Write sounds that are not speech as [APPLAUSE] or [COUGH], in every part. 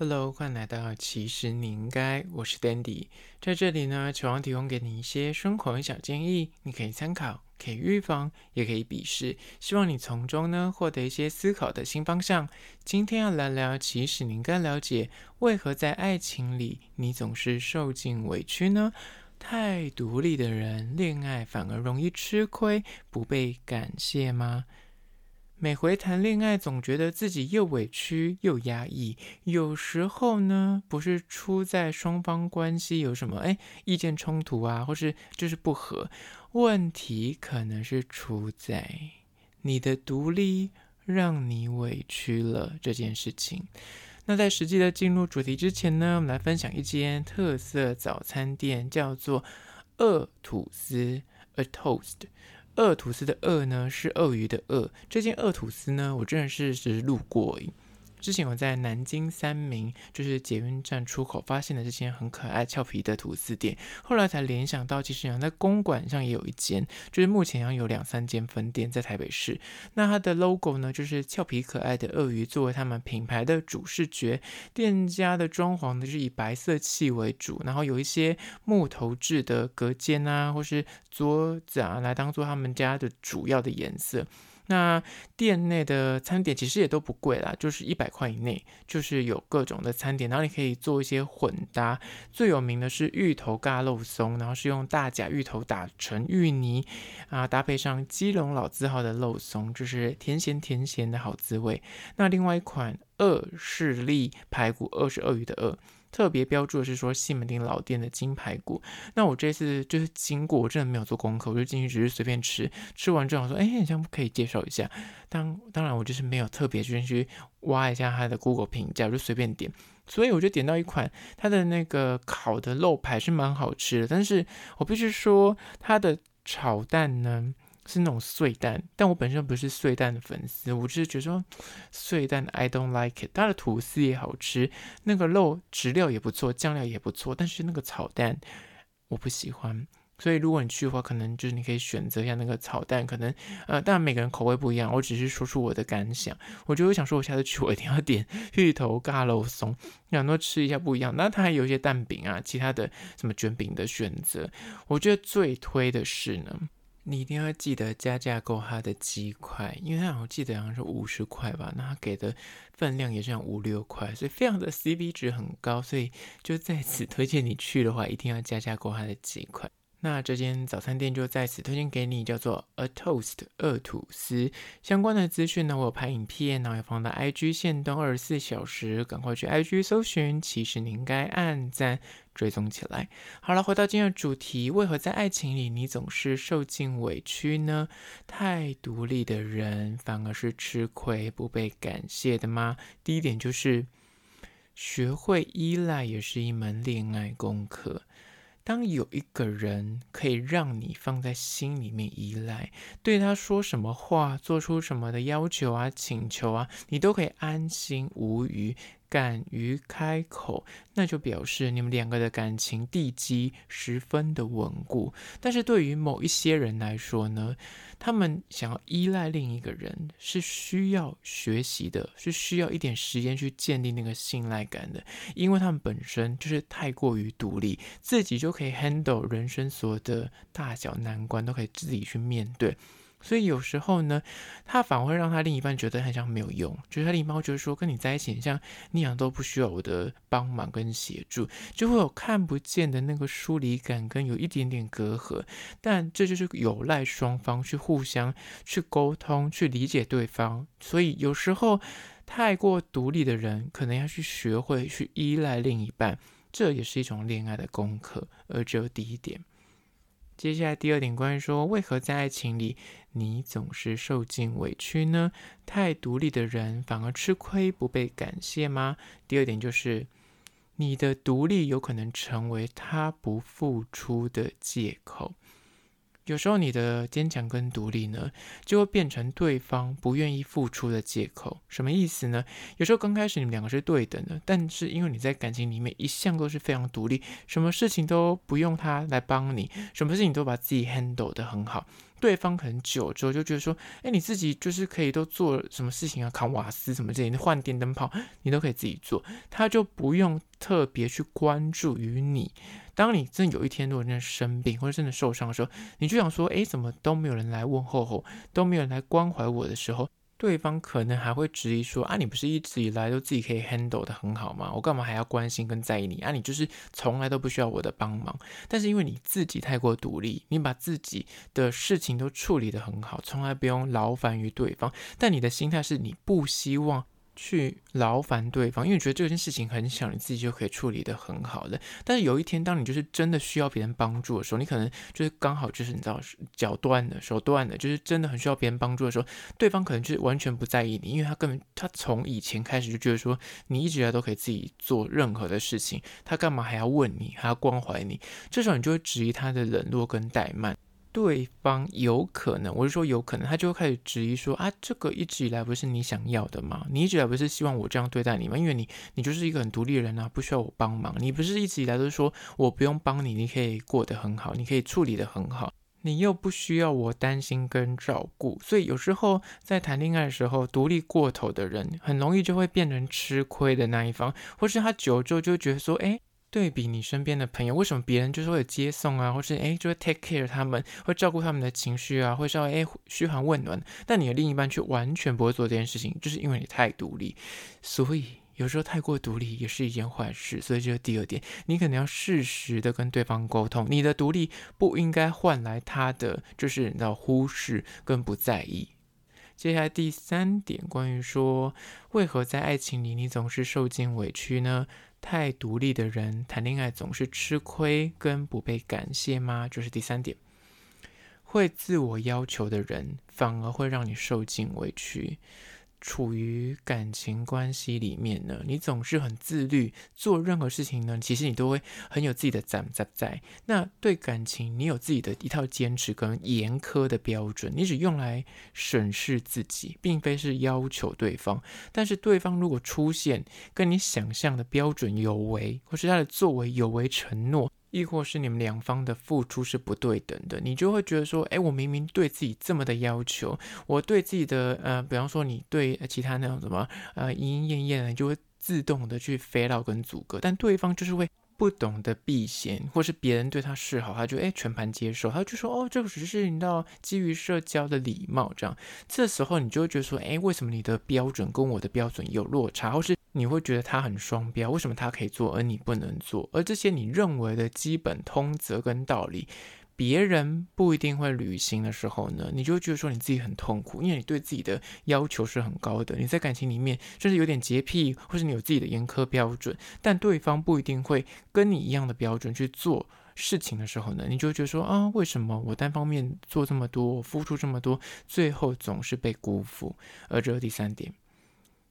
Hello，欢迎来到其实你应该，我是 Dandy，在这里呢，希望提供给你一些生活小建议，你可以参考，可以预防，也可以鄙视，希望你从中呢获得一些思考的新方向。今天要来聊，其实你应该了解，为何在爱情里你总是受尽委屈呢？太独立的人，恋爱反而容易吃亏，不被感谢吗？每回谈恋爱，总觉得自己又委屈又压抑。有时候呢，不是出在双方关系有什么哎意见冲突啊，或是就是不合，问题可能是出在你的独立让你委屈了这件事情。那在实际的进入主题之前呢，我们来分享一间特色早餐店，叫做鳄吐司 （A Toast）。鳄吐司的鳄呢，是鳄鱼的鳄。这件鳄吐司呢，我真的是只是路过而已。之前我在南京三明，就是捷运站出口，发现了这间很可爱俏皮的吐司店，后来才联想到，其实像在公馆上也有一间，就是目前像有两三间分店在台北市。那它的 logo 呢，就是俏皮可爱的鳄鱼作为他们品牌的主视觉，店家的装潢呢是以白色系为主，然后有一些木头制的隔间啊，或是桌子啊，来当做他们家的主要的颜色。那店内的餐点其实也都不贵啦，就是一百块以内，就是有各种的餐点，然后你可以做一些混搭。最有名的是芋头嘎肉松，然后是用大甲芋头打成芋泥啊，搭配上基隆老字号的肉松，就是甜咸甜咸的好滋味。那另外一款鳄势力排骨，鳄是鳄鱼的鳄。特别标注的是说西门町老店的金排骨。那我这次就是经过，我真的没有做功课，我就进去只是随便吃。吃完之后说，哎，你这样可以介绍一下。当当然我就是没有特别进去挖一下它的 Google 评价，我就随便点。所以我就点到一款它的那个烤的肉排是蛮好吃的，但是我必须说它的炒蛋呢。是那种碎蛋，但我本身不是碎蛋的粉丝，我只是觉得说碎蛋 I don't like it。它的吐司也好吃，那个肉质料也不错，酱料也不错，但是那个炒蛋我不喜欢。所以如果你去的话，可能就是你可以选择一下那个炒蛋，可能呃，当然每个人口味不一样，我只是说出我的感想。我就会想说，我下次去我一定要点 [LAUGHS] 芋头尬肉松，想多吃一下不一样。那它还有一些蛋饼啊，其他的什么卷饼的选择。我觉得最推的是呢。你一定要记得加价购它的鸡块，因为它好像记得好像是五十块吧，那它给的分量也是像五六块，所以非常的 CP 值很高，所以就在此推荐你去的话，一定要加价购它的鸡块。那这间早餐店就在此推荐给你，叫做 A Toast 鳄吐司。相关的资讯呢，我有拍影片，然后也放到 IG 限动二十四小时，赶快去 IG 搜寻。其实你应该按赞追踪起来。好了，回到今天的主题，为何在爱情里你总是受尽委屈呢？太独立的人反而是吃亏不被感谢的吗？第一点就是学会依赖也是一门恋爱功课。当有一个人可以让你放在心里面依赖，对他说什么话，做出什么的要求啊、请求啊，你都可以安心无虞。敢于开口，那就表示你们两个的感情地基十分的稳固。但是对于某一些人来说呢，他们想要依赖另一个人，是需要学习的，是需要一点时间去建立那个信赖感的，因为他们本身就是太过于独立，自己就可以 handle 人生所有的大小难关，都可以自己去面对。所以有时候呢，他反而会让他另一半觉得很像没有用，就是他另一半会觉得说跟你在一起，很像你俩都不需要我的帮忙跟协助，就会有看不见的那个疏离感跟有一点点隔阂。但这就是有赖双方去互相去沟通，去理解对方。所以有时候太过独立的人，可能要去学会去依赖另一半，这也是一种恋爱的功课。而只有第一点。接下来第二点，关于说为何在爱情里你总是受尽委屈呢？太独立的人反而吃亏不被感谢吗？第二点就是你的独立有可能成为他不付出的借口。有时候你的坚强跟独立呢，就会变成对方不愿意付出的借口。什么意思呢？有时候刚开始你们两个是对等的，但是因为你在感情里面一向都是非常独立，什么事情都不用他来帮你，什么事情都把自己 handle 得很好。对方可能久之后就觉得说，哎，你自己就是可以都做什么事情啊，扛瓦斯什么这些，换电灯泡你都可以自己做，他就不用特别去关注于你。当你真的有一天如果真的生病或者真的受伤的时候，你就想说，哎，怎么都没有人来问候候，都没有人来关怀我的时候。对方可能还会质疑说：“啊，你不是一直以来都自己可以 handle 得很好吗？我干嘛还要关心跟在意你？啊，你就是从来都不需要我的帮忙。但是因为你自己太过独立，你把自己的事情都处理得很好，从来不用劳烦于对方。但你的心态是你不希望。”去劳烦对方，因为觉得这件事情很小，你自己就可以处理得很好的。但是有一天，当你就是真的需要别人帮助的时候，你可能就是刚好就是你知道脚断了、手断了，就是真的很需要别人帮助的时候，对方可能就是完全不在意你，因为他根本他从以前开始就觉得说你一直以来都可以自己做任何的事情，他干嘛还要问你，还要关怀你？这时候你就会质疑他的冷落跟怠慢。对方有可能，我是说有可能，他就会开始质疑说啊，这个一直以来不是你想要的吗？你一直以来不是希望我这样对待你吗？因为你，你就是一个很独立的人啊，不需要我帮忙。你不是一直以来都是说我不用帮你，你可以过得很好，你可以处理得很好，你又不需要我担心跟照顾。所以有时候在谈恋爱的时候，独立过头的人，很容易就会变成吃亏的那一方，或是他久之后就觉得说，哎。对比你身边的朋友，为什么别人就是会有接送啊，或是诶就会 take care 他们，会照顾他们的情绪啊，会稍微诶嘘寒问暖，但你的另一半却完全不会做这件事情，就是因为你太独立。所以有时候太过独立也是一件坏事。所以这是第二点，你可能要适时的跟对方沟通，你的独立不应该换来他的就是你知道忽视跟不在意。接下来第三点，关于说为何在爱情里你总是受尽委屈呢？太独立的人谈恋爱总是吃亏跟不被感谢吗？这是第三点，会自我要求的人反而会让你受尽委屈。处于感情关系里面呢，你总是很自律，做任何事情呢，其实你都会很有自己的赞赞在。那对感情，你有自己的一套坚持跟严苛的标准，你只用来审视自己，并非是要求对方。但是对方如果出现跟你想象的标准有违，或是他的作为有违承诺。亦或是你们两方的付出是不对等的，你就会觉得说，哎，我明明对自己这么的要求，我对自己的呃，比方说你对其他那种什么呃，莺莺燕燕，你就会自动的去 fail 跟阻隔，但对方就是会。不懂得避嫌，或是别人对他示好，他就诶全盘接受，他就说哦，这个只是你知道基于社交的礼貌这样。这时候你就会觉得说，哎，为什么你的标准跟我的标准有落差，或是你会觉得他很双标，为什么他可以做而你不能做？而这些你认为的基本通则跟道理。别人不一定会履行的时候呢，你就会觉得说你自己很痛苦，因为你对自己的要求是很高的。你在感情里面甚至有点洁癖，或是你有自己的严苛标准，但对方不一定会跟你一样的标准去做事情的时候呢，你就觉得说啊，为什么我单方面做这么多，我付出这么多，最后总是被辜负？而这是第三点。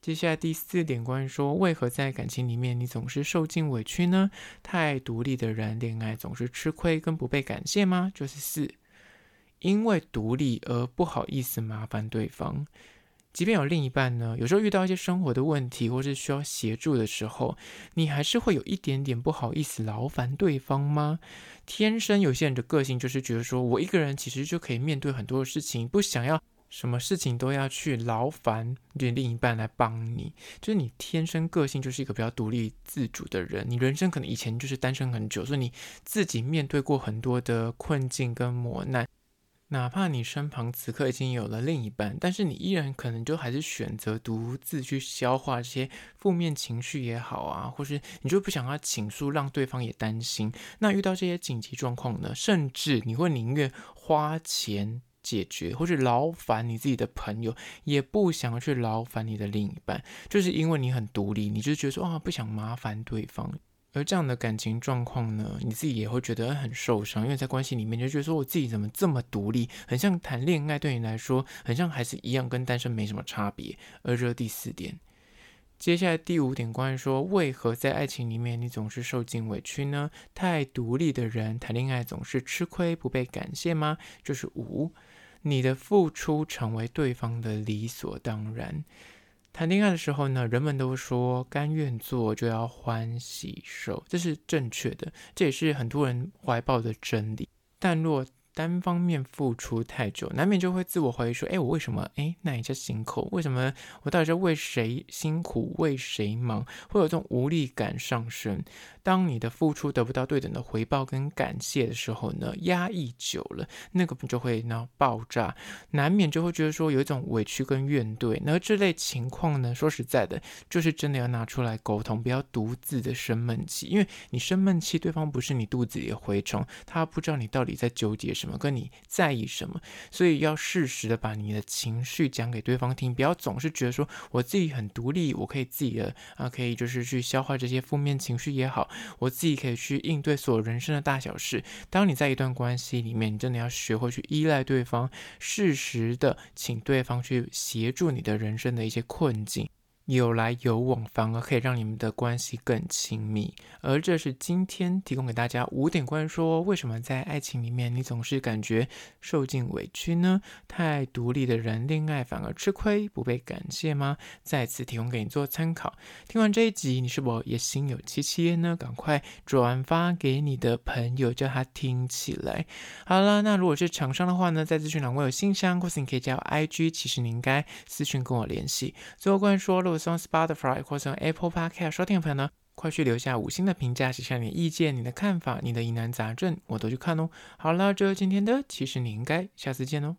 接下来第四点，关于说为何在感情里面你总是受尽委屈呢？太独立的人恋爱总是吃亏跟不被感谢吗？就是四，因为独立而不好意思麻烦对方。即便有另一半呢，有时候遇到一些生活的问题或是需要协助的时候，你还是会有一点点不好意思劳烦对方吗？天生有些人的个性就是觉得说我一个人其实就可以面对很多的事情，不想要。什么事情都要去劳烦你另一半来帮你，就是你天生个性就是一个比较独立自主的人。你人生可能以前就是单身很久，所以你自己面对过很多的困境跟磨难。哪怕你身旁此刻已经有了另一半，但是你依然可能就还是选择独自去消化这些负面情绪也好啊，或是你就不想要倾诉，让对方也担心。那遇到这些紧急状况呢，甚至你会宁愿花钱。解决，或是劳烦你自己的朋友，也不想去劳烦你的另一半，就是因为你很独立，你就觉得说啊，不想麻烦对方。而这样的感情状况呢，你自己也会觉得很受伤，因为在关系里面就觉得说，我自己怎么这么独立，很像谈恋爱对你来说，很像还是一样跟单身没什么差别。而这是第四点，接下来第五点，关于说为何在爱情里面你总是受尽委屈呢？太独立的人谈恋爱总是吃亏，不被感谢吗？就是五，你的付出成为对方的理所当然。谈恋爱的时候呢，人们都说甘愿做就要欢喜受，这是正确的，这也是很多人怀抱的真理。但若单方面付出太久，难免就会自我怀疑说：“哎，我为什么？哎，那一下辛苦？为什么我到底在为谁辛苦？为谁忙？会有这种无力感上升。当你的付出得不到对等的回报跟感谢的时候呢，压抑久了，那个就会呢爆炸，难免就会觉得说有一种委屈跟怨怼。那这类情况呢，说实在的，就是真的要拿出来沟通，不要独自的生闷气，因为你生闷气，对方不是你肚子里的蛔虫，他不知道你到底在纠结什么。么跟你在意什么，所以要适时的把你的情绪讲给对方听，不要总是觉得说我自己很独立，我可以自己的啊，可以就是去消化这些负面情绪也好，我自己可以去应对所有人生的大小事。当你在一段关系里面，你真的要学会去依赖对方，适时的请对方去协助你的人生的一些困境。有来有往，反而可以让你们的关系更亲密。而这是今天提供给大家五点关于说，为什么在爱情里面你总是感觉受尽委屈呢？太独立的人恋爱反而吃亏，不被感谢吗？再次提供给你做参考。听完这一集，你是否也心有戚戚焉呢？赶快转发给你的朋友，叫他听起来。好了，那如果是厂商的话呢，在资讯栏我有信箱，或是你可以加我 IG，其实你应该私讯跟我联系。最后关于说了。从 Spotify 或者 Apple Podcast 收听的朋友呢，快去留下五星的评价，写下你的意见、你的看法、你的疑难杂症，我都去看哦。好了，这就是今天的，其实你应该下次见哦。